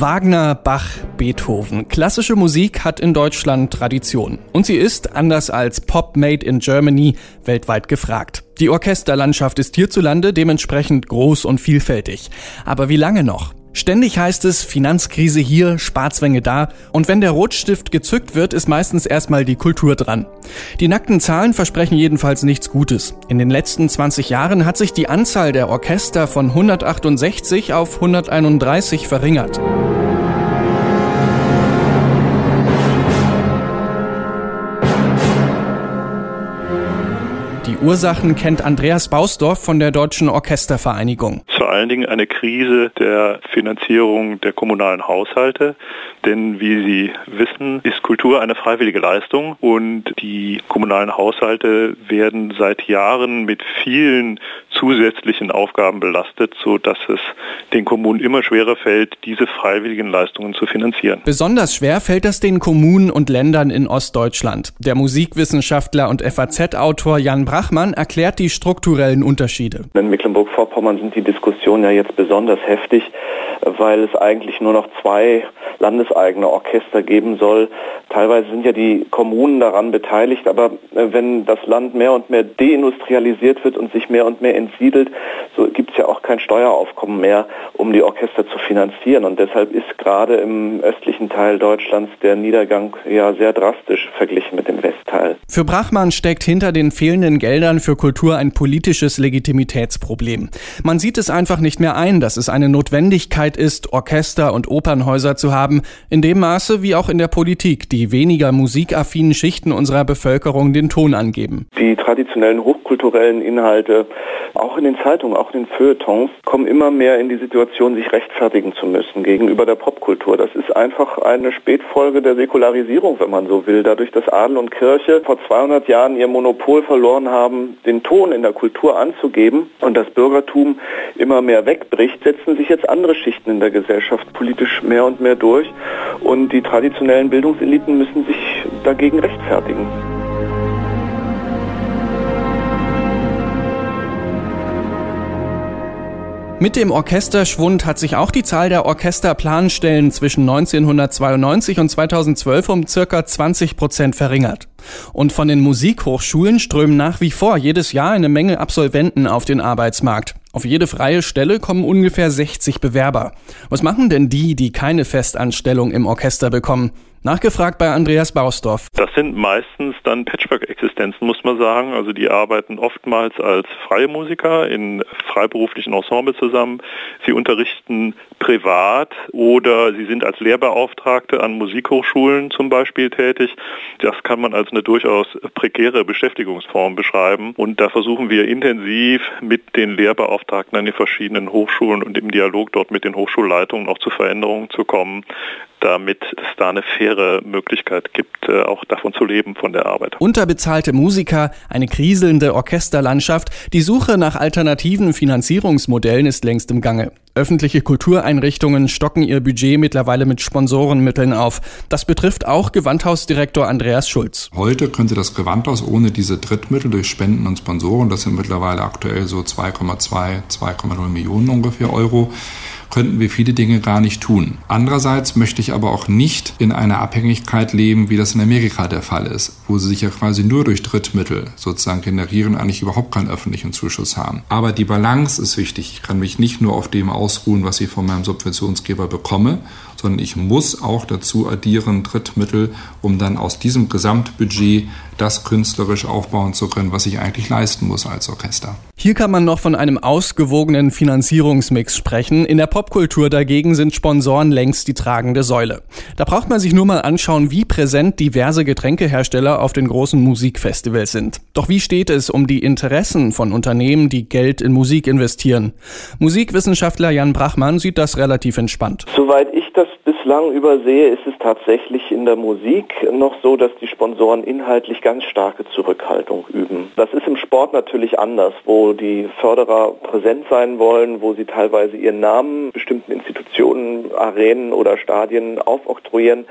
Wagner, Bach, Beethoven. Klassische Musik hat in Deutschland Tradition. Und sie ist, anders als Pop Made in Germany, weltweit gefragt. Die Orchesterlandschaft ist hierzulande dementsprechend groß und vielfältig. Aber wie lange noch? Ständig heißt es Finanzkrise hier, Sparzwänge da und wenn der Rotstift gezückt wird, ist meistens erstmal die Kultur dran. Die nackten Zahlen versprechen jedenfalls nichts Gutes. In den letzten 20 Jahren hat sich die Anzahl der Orchester von 168 auf 131 verringert. Die Ursachen kennt Andreas Bausdorf von der Deutschen Orchestervereinigung. Vor allen Dingen eine Krise der Finanzierung der kommunalen Haushalte. Denn wie Sie wissen, ist Kultur eine freiwillige Leistung und die kommunalen Haushalte werden seit Jahren mit vielen zusätzlichen Aufgaben belastet, sodass es den Kommunen immer schwerer fällt, diese freiwilligen Leistungen zu finanzieren. Besonders schwer fällt das den Kommunen und Ländern in Ostdeutschland. Der Musikwissenschaftler und FAZ-Autor Jan Brachmann erklärt die strukturellen Unterschiede. In Mecklenburg-Vorpommern sind die Diskussionen ja jetzt besonders heftig, weil es eigentlich nur noch zwei landeseigene Orchester geben soll. Teilweise sind ja die Kommunen daran beteiligt, aber äh, wenn das Land mehr und mehr deindustrialisiert wird und sich mehr und mehr entsiedelt, so gibt es ja auch kein Steueraufkommen mehr, um die Orchester zu finanzieren. Und deshalb ist gerade im östlichen Teil Deutschlands der Niedergang ja sehr drastisch verglichen mit dem Westteil. Für Brachmann steckt hinter den fehlenden Geldern für Kultur ein politisches Legitimitätsproblem. Man sieht es einfach nicht mehr ein, dass es eine Notwendigkeit ist, Orchester und Opernhäuser zu haben, in dem Maße wie auch in der Politik, die weniger musikaffinen Schichten unserer Bevölkerung den Ton angeben. Die traditionellen hochkulturellen Inhalte, auch in den Zeitungen, auch in den Feuilletons, kommen immer mehr in die Situation, sich rechtfertigen zu müssen gegenüber der Popkultur. Das ist einfach eine Spätfolge der Säkularisierung, wenn man so will. Dadurch, dass Adel und Kirche vor 200 Jahren ihr Monopol verloren haben, den Ton in der Kultur anzugeben und das Bürgertum immer mehr wegbricht, setzen sich jetzt andere Schichten in der Gesellschaft politisch mehr und mehr durch und die traditionellen Bildungseliten müssen sich dagegen rechtfertigen. Mit dem Orchesterschwund hat sich auch die Zahl der Orchesterplanstellen zwischen 1992 und 2012 um circa 20 Prozent verringert. Und von den Musikhochschulen strömen nach wie vor jedes Jahr eine Menge Absolventen auf den Arbeitsmarkt. Auf jede freie Stelle kommen ungefähr 60 Bewerber. Was machen denn die, die keine Festanstellung im Orchester bekommen? Nachgefragt bei Andreas Bausdorf. Das sind meistens dann Patchwork-Existenzen, muss man sagen. Also die arbeiten oftmals als freie Musiker in freiberuflichen Ensemble zusammen. Sie unterrichten privat oder sie sind als Lehrbeauftragte an Musikhochschulen zum Beispiel tätig. Das kann man als eine durchaus prekäre Beschäftigungsform beschreiben. Und da versuchen wir intensiv mit den Lehrbeauftragten an den verschiedenen Hochschulen und im Dialog dort mit den Hochschulleitungen auch zu Veränderungen zu kommen, damit es da eine faire Möglichkeit gibt, äh, auch davon zu leben, von der Arbeit. Unterbezahlte Musiker, eine kriselnde Orchesterlandschaft, die Suche nach alternativen Finanzierungsmodellen ist längst im Gange. Öffentliche Kultureinrichtungen stocken ihr Budget mittlerweile mit Sponsorenmitteln auf. Das betrifft auch Gewandhausdirektor Andreas Schulz. Heute könnte das Gewandhaus ohne diese Drittmittel durch Spenden und Sponsoren, das sind mittlerweile aktuell so 2,2, 2,0 Millionen ungefähr Euro, könnten wir viele Dinge gar nicht tun. Andererseits möchte ich aber auch nicht in einer Abhängigkeit leben, wie das in Amerika der Fall ist, wo sie sich ja quasi nur durch Drittmittel sozusagen generieren und eigentlich überhaupt keinen öffentlichen Zuschuss haben. Aber die Balance ist wichtig. Ich kann mich nicht nur auf dem ausruhen, was ich von meinem Subventionsgeber bekomme, sondern ich muss auch dazu addieren Drittmittel, um dann aus diesem Gesamtbudget das künstlerisch aufbauen zu können, was ich eigentlich leisten muss als Orchester. Hier kann man noch von einem ausgewogenen Finanzierungsmix sprechen. In der Popkultur dagegen sind Sponsoren längst die tragende Säule. Da braucht man sich nur mal anschauen, wie präsent diverse Getränkehersteller auf den großen Musikfestivals sind. Doch wie steht es um die Interessen von Unternehmen, die Geld in Musik investieren? Musikwissenschaftler Jan Brachmann sieht das relativ entspannt. Soweit ich das bislang übersehe, ist es tatsächlich in der Musik noch so, dass die Sponsoren inhaltlich ganz starke Zurückhaltung üben. Das ist im Sport natürlich anders, wo die Förderer präsent sein wollen, wo sie teilweise ihren Namen bestimmten Institutionen, Arenen oder Stadien aufoktroyieren.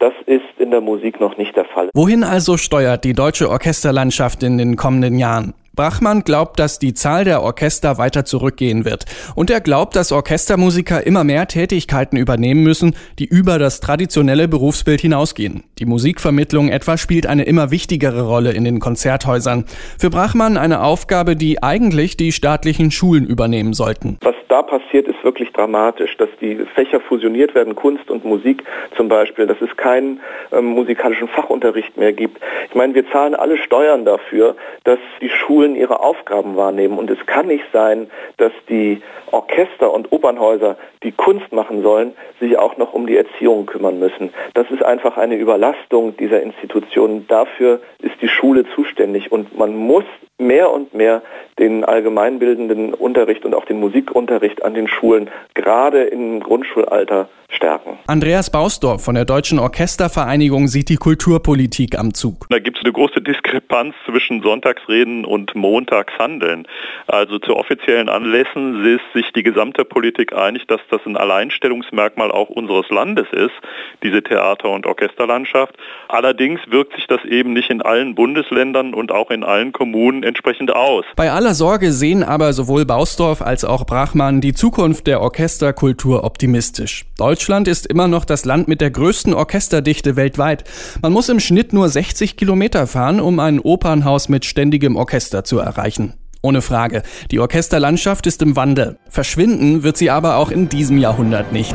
Das ist in der Musik noch nicht der Fall. Wohin also steuert die deutsche Orchesterlandschaft in den kommenden Jahren? Brachmann glaubt, dass die Zahl der Orchester weiter zurückgehen wird. Und er glaubt, dass Orchestermusiker immer mehr Tätigkeiten übernehmen müssen, die über das traditionelle Berufsbild hinausgehen. Die Musikvermittlung etwa spielt eine immer wichtigere Rolle in den Konzerthäusern. Für Brachmann eine Aufgabe, die eigentlich die staatlichen Schulen übernehmen sollten. Was da passiert, ist wirklich dramatisch, dass die Fächer fusioniert werden, Kunst und Musik zum Beispiel, dass es keinen ähm, musikalischen Fachunterricht mehr gibt. Ich meine, wir zahlen alle Steuern dafür, dass die Schulen ihre Aufgaben wahrnehmen. Und es kann nicht sein, dass die Orchester und Opernhäuser, die Kunst machen sollen, sich auch noch um die Erziehung kümmern müssen. Das ist einfach eine Überlastung dieser Institutionen. Dafür ist die Schule zuständig und man muss mehr und mehr den allgemeinbildenden Unterricht und auch den Musikunterricht an den Schulen, gerade im Grundschulalter, stärken. Andreas Bausdorf von der Deutschen Orchestervereinigung sieht die Kulturpolitik am Zug. Da gibt es eine große Diskrepanz zwischen Sonntagsreden und Montagshandeln. Also zu offiziellen Anlässen ist sich die gesamte Politik einig, dass das ein Alleinstellungsmerkmal auch unseres Landes ist, diese Theater- und Orchesterlandschaft. Allerdings wirkt sich das eben nicht in allen Bundesländern und auch in allen Kommunen entsprechend aus. Bei aller Sorge sehen aber sowohl Bausdorf als auch Brachmann die Zukunft der Orchesterkultur optimistisch. Deutschland ist immer noch das Land mit der größten Orchesterdichte weltweit. Man muss im Schnitt nur 60 Kilometer fahren, um ein Opernhaus mit ständigem Orchester zu erreichen. Ohne Frage, die Orchesterlandschaft ist im Wandel. Verschwinden wird sie aber auch in diesem Jahrhundert nicht.